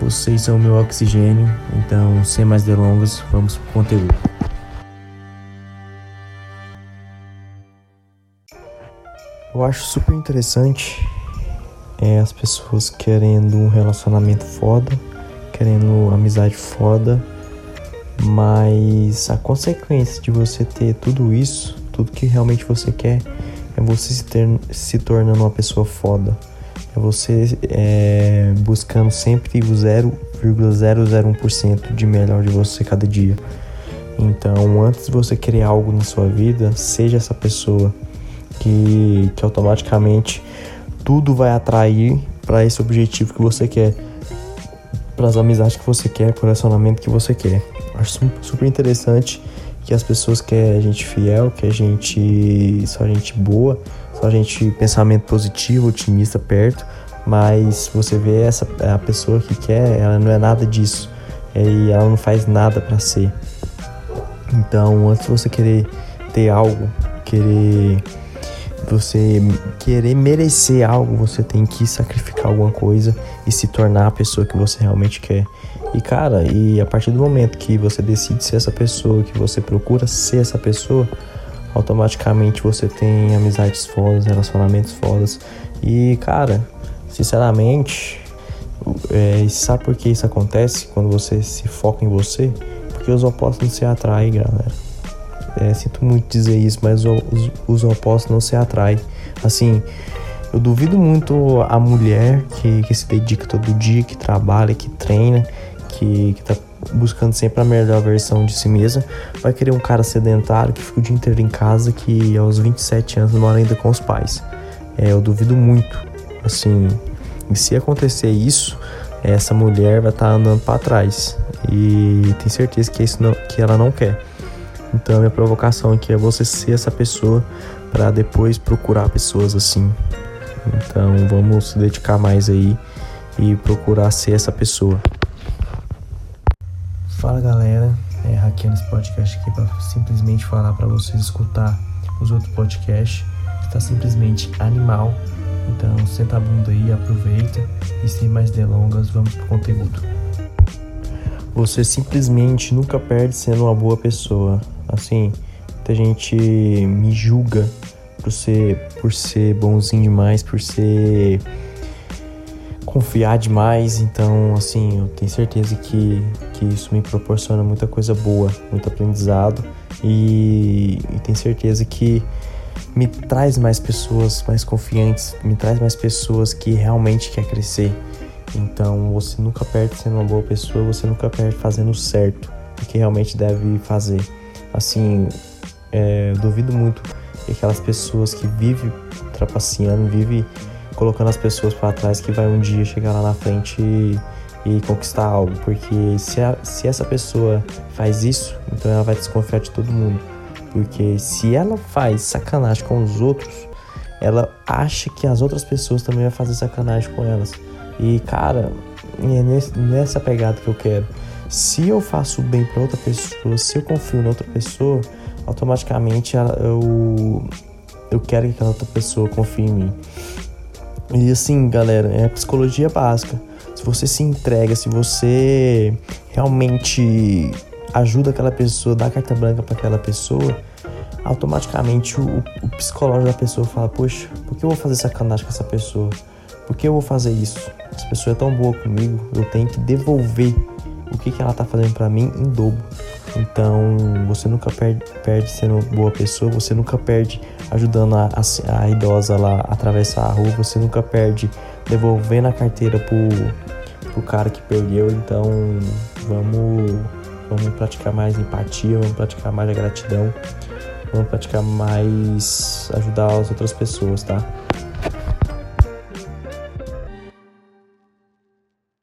vocês são o meu oxigênio, então sem mais delongas, vamos pro conteúdo. Eu acho super interessante é, as pessoas querendo um relacionamento foda, querendo amizade foda, mas a consequência de você ter tudo isso, tudo que realmente você quer, é você se, ter, se tornando uma pessoa foda é você é, buscando sempre o 0,001% de melhor de você cada dia. Então, antes de você querer algo na sua vida, seja essa pessoa que, que automaticamente tudo vai atrair para esse objetivo que você quer, para as amizades que você quer, para o relacionamento que você quer. Acho super interessante que as pessoas querem gente fiel, que a gente só gente boa, só gente pensamento positivo, otimista perto, mas você vê essa a pessoa que quer, ela não é nada disso e ela não faz nada para ser. Então, antes de você querer ter algo, querer você querer merecer algo, você tem que sacrificar alguma coisa e se tornar a pessoa que você realmente quer. E cara, e a partir do momento que você decide ser essa pessoa, que você procura ser essa pessoa, automaticamente você tem amizades fodas, relacionamentos fodas. E, cara, sinceramente, é, sabe por que isso acontece quando você se foca em você? Porque os opostos não se atraem, galera. É, sinto muito dizer isso, mas os, os opostos não se atraem. Assim, eu duvido muito a mulher que, que se dedica todo dia, que trabalha, que treina, que, que tá buscando sempre a melhor versão de si mesma, vai querer um cara sedentário que fica o dia inteiro em casa, que aos 27 anos mora ainda com os pais. É, eu duvido muito, assim, e se acontecer isso, essa mulher vai estar tá andando para trás e tem certeza que isso não, que ela não quer. Então minha provocação aqui é você ser essa pessoa para depois procurar pessoas assim. Então vamos se dedicar mais aí e procurar ser essa pessoa. Fala galera, é hackeando esse podcast aqui para simplesmente falar para vocês escutar os outros podcasts, tá simplesmente animal. Então senta a bunda aí, aproveita e sem mais delongas, vamos pro conteúdo. Você simplesmente nunca perde sendo uma boa pessoa. Assim, muita gente me julga por ser, por ser bonzinho demais, por ser confiar demais. Então, assim, eu tenho certeza que, que isso me proporciona muita coisa boa, muito aprendizado e, e tenho certeza que me traz mais pessoas mais confiantes, me traz mais pessoas que realmente quer crescer. Então, você nunca perde sendo uma boa pessoa, você nunca perde fazendo certo, o que realmente deve fazer. Assim, é, duvido muito que aquelas pessoas que vivem trapaceando, vivem colocando as pessoas para trás que vai um dia chegar lá na frente e, e conquistar algo. Porque se, a, se essa pessoa faz isso, então ela vai desconfiar de todo mundo. Porque se ela faz sacanagem com os outros, ela acha que as outras pessoas também vão fazer sacanagem com elas. E cara, é nessa pegada que eu quero. Se eu faço bem para outra pessoa, se eu confio na outra pessoa, automaticamente eu, eu quero que aquela outra pessoa confie em mim. E assim, galera, é psicologia básica. Se você se entrega, se você realmente ajuda aquela pessoa, dá carta branca para aquela pessoa, automaticamente o, o, psicológico da pessoa fala: Poxa, por que eu vou fazer sacanagem com essa pessoa? Por que eu vou fazer isso? Essa pessoa é tão boa comigo, eu tenho que devolver o que, que ela tá fazendo para mim em dobro. Então, você nunca perde, perde sendo boa pessoa, você nunca perde ajudando a, a, a, idosa lá a atravessar a rua, você nunca perde devolvendo a carteira pro, pro cara que perdeu. Então, vamos, vamos praticar mais empatia, vamos praticar mais a gratidão, vamos praticar mais ajudar as outras pessoas, tá?